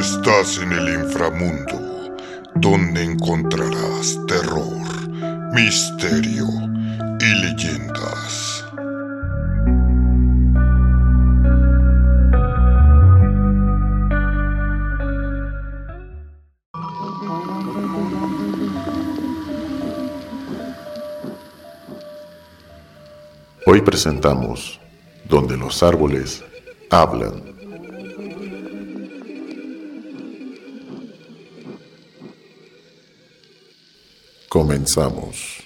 Estás en el inframundo, donde encontrarás terror, misterio y leyendas. Hoy presentamos Donde los árboles hablan. Comenzamos.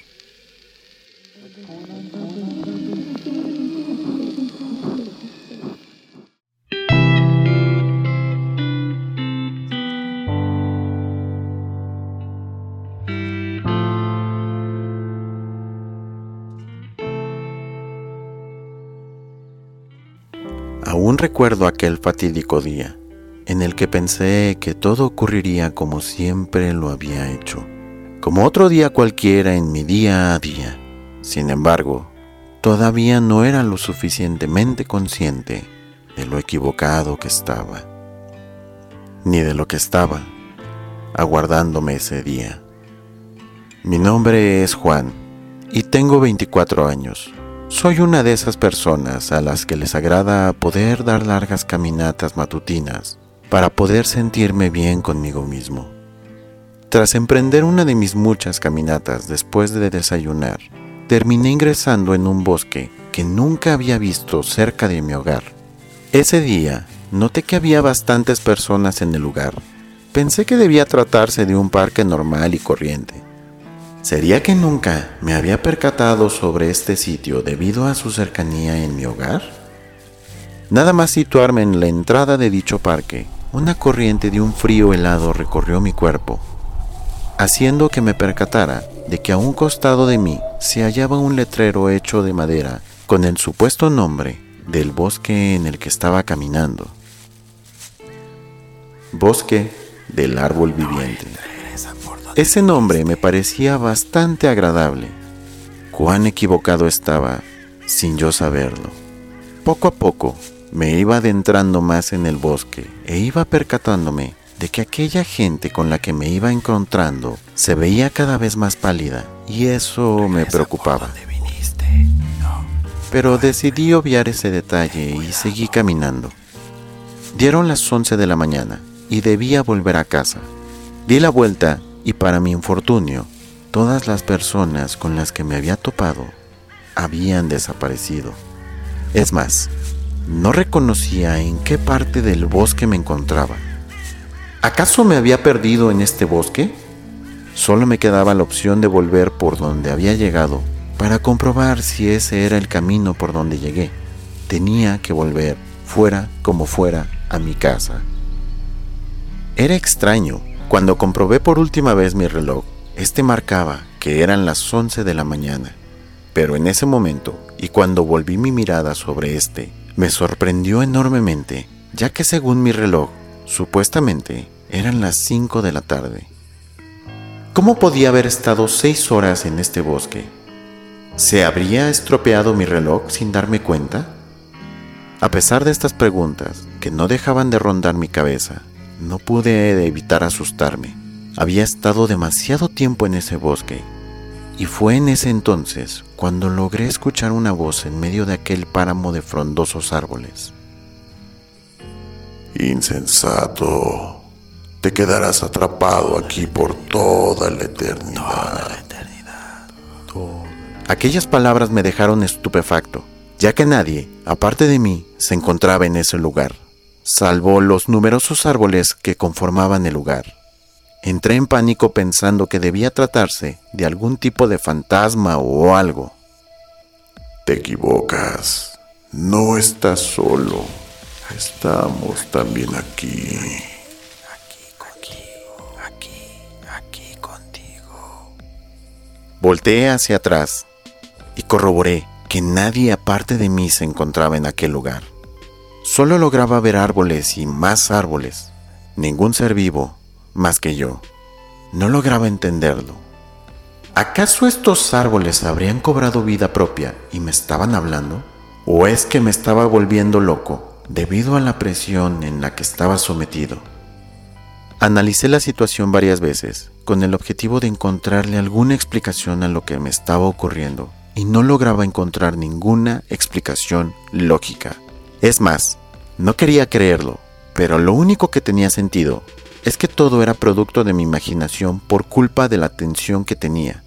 Aún recuerdo aquel fatídico día en el que pensé que todo ocurriría como siempre lo había hecho, como otro día cualquiera en mi día a día. Sin embargo, todavía no era lo suficientemente consciente de lo equivocado que estaba, ni de lo que estaba aguardándome ese día. Mi nombre es Juan y tengo 24 años. Soy una de esas personas a las que les agrada poder dar largas caminatas matutinas para poder sentirme bien conmigo mismo. Tras emprender una de mis muchas caminatas después de desayunar, terminé ingresando en un bosque que nunca había visto cerca de mi hogar. Ese día noté que había bastantes personas en el lugar. Pensé que debía tratarse de un parque normal y corriente ¿Sería que nunca me había percatado sobre este sitio debido a su cercanía en mi hogar? Nada más situarme en la entrada de dicho parque, una corriente de un frío helado recorrió mi cuerpo, haciendo que me percatara de que a un costado de mí se hallaba un letrero hecho de madera con el supuesto nombre del bosque en el que estaba caminando. Bosque del árbol viviente. Ese nombre me parecía bastante agradable. Cuán equivocado estaba, sin yo saberlo. Poco a poco me iba adentrando más en el bosque e iba percatándome de que aquella gente con la que me iba encontrando se veía cada vez más pálida y eso me preocupaba. Pero decidí obviar ese detalle y seguí caminando. Dieron las 11 de la mañana y debía volver a casa. Di la vuelta y para mi infortunio, todas las personas con las que me había topado habían desaparecido. Es más, no reconocía en qué parte del bosque me encontraba. ¿Acaso me había perdido en este bosque? Solo me quedaba la opción de volver por donde había llegado para comprobar si ese era el camino por donde llegué. Tenía que volver, fuera como fuera, a mi casa. Era extraño, cuando comprobé por última vez mi reloj, este marcaba que eran las 11 de la mañana. Pero en ese momento, y cuando volví mi mirada sobre este, me sorprendió enormemente, ya que según mi reloj, supuestamente eran las 5 de la tarde. ¿Cómo podía haber estado seis horas en este bosque? ¿Se habría estropeado mi reloj sin darme cuenta? A pesar de estas preguntas, que no dejaban de rondar mi cabeza, no pude evitar asustarme. Había estado demasiado tiempo en ese bosque y fue en ese entonces cuando logré escuchar una voz en medio de aquel páramo de frondosos árboles. Insensato, te quedarás atrapado aquí por toda la eternidad. Aquellas palabras me dejaron estupefacto, ya que nadie, aparte de mí, se encontraba en ese lugar salvo los numerosos árboles que conformaban el lugar. Entré en pánico pensando que debía tratarse de algún tipo de fantasma o algo. Te equivocas. No estás solo. Estamos también aquí. Aquí, aquí, aquí, aquí contigo. Volteé hacia atrás y corroboré que nadie aparte de mí se encontraba en aquel lugar. Solo lograba ver árboles y más árboles, ningún ser vivo más que yo. No lograba entenderlo. ¿Acaso estos árboles habrían cobrado vida propia y me estaban hablando? ¿O es que me estaba volviendo loco debido a la presión en la que estaba sometido? Analicé la situación varias veces con el objetivo de encontrarle alguna explicación a lo que me estaba ocurriendo y no lograba encontrar ninguna explicación lógica. Es más, no quería creerlo, pero lo único que tenía sentido es que todo era producto de mi imaginación por culpa de la tensión que tenía,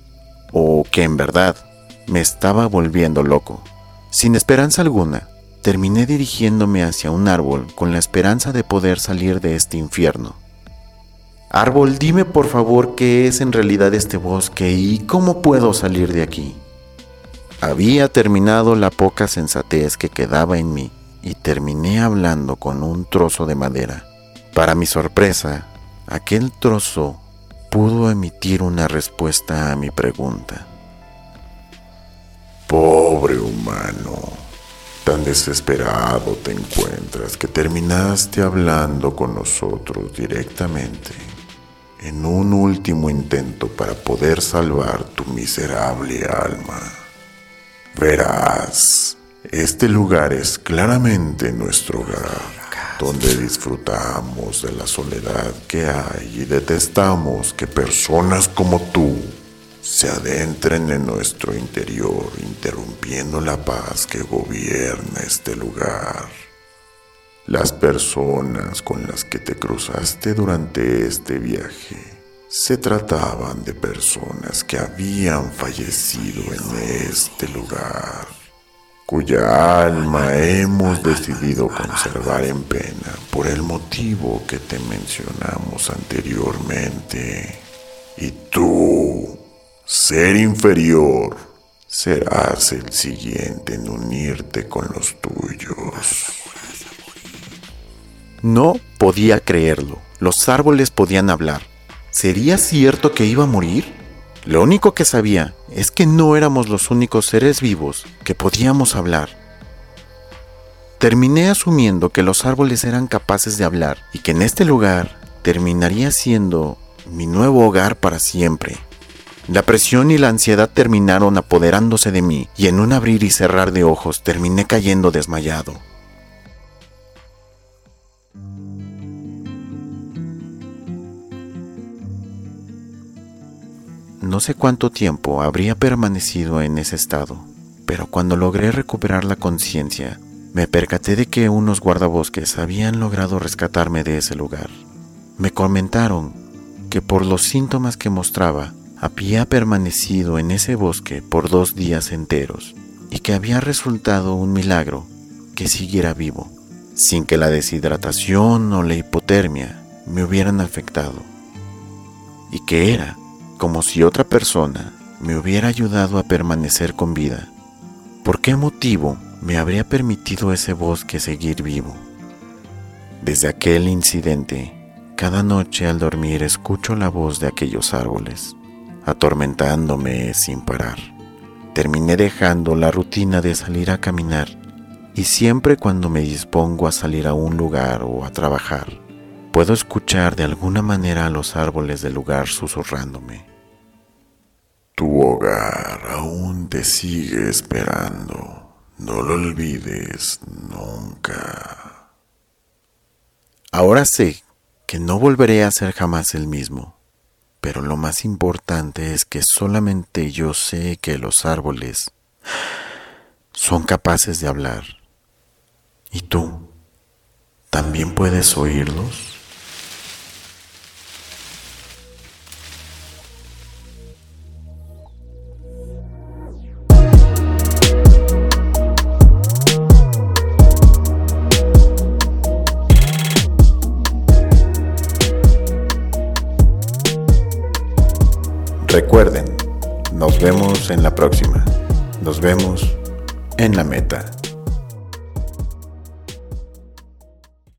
o que en verdad me estaba volviendo loco. Sin esperanza alguna, terminé dirigiéndome hacia un árbol con la esperanza de poder salir de este infierno. Árbol, dime por favor qué es en realidad este bosque y cómo puedo salir de aquí. Había terminado la poca sensatez que quedaba en mí y terminé hablando con un trozo de madera. Para mi sorpresa, aquel trozo pudo emitir una respuesta a mi pregunta. Pobre humano, tan desesperado te encuentras que terminaste hablando con nosotros directamente en un último intento para poder salvar tu miserable alma. Verás, este lugar es claramente nuestro hogar donde disfrutamos de la soledad que hay y detestamos que personas como tú se adentren en nuestro interior, interrumpiendo la paz que gobierna este lugar. Las personas con las que te cruzaste durante este viaje se trataban de personas que habían fallecido en este lugar cuya alma hemos decidido conservar en pena por el motivo que te mencionamos anteriormente. Y tú, ser inferior, serás el siguiente en unirte con los tuyos. No podía creerlo. Los árboles podían hablar. ¿Sería cierto que iba a morir? Lo único que sabía es que no éramos los únicos seres vivos que podíamos hablar. Terminé asumiendo que los árboles eran capaces de hablar y que en este lugar terminaría siendo mi nuevo hogar para siempre. La presión y la ansiedad terminaron apoderándose de mí y en un abrir y cerrar de ojos terminé cayendo desmayado. No sé cuánto tiempo habría permanecido en ese estado, pero cuando logré recuperar la conciencia, me percaté de que unos guardabosques habían logrado rescatarme de ese lugar. Me comentaron que por los síntomas que mostraba, había permanecido en ese bosque por dos días enteros y que había resultado un milagro que siguiera vivo, sin que la deshidratación o la hipotermia me hubieran afectado, y que era como si otra persona me hubiera ayudado a permanecer con vida. ¿Por qué motivo me habría permitido ese bosque seguir vivo? Desde aquel incidente, cada noche al dormir escucho la voz de aquellos árboles, atormentándome sin parar. Terminé dejando la rutina de salir a caminar y siempre cuando me dispongo a salir a un lugar o a trabajar, puedo escuchar de alguna manera a los árboles del lugar susurrándome. Aún te sigue esperando. No lo olvides nunca. Ahora sé que no volveré a ser jamás el mismo, pero lo más importante es que solamente yo sé que los árboles son capaces de hablar. ¿Y tú? ¿También puedes oírlos? Recuerden, nos vemos en la próxima. Nos vemos en la meta.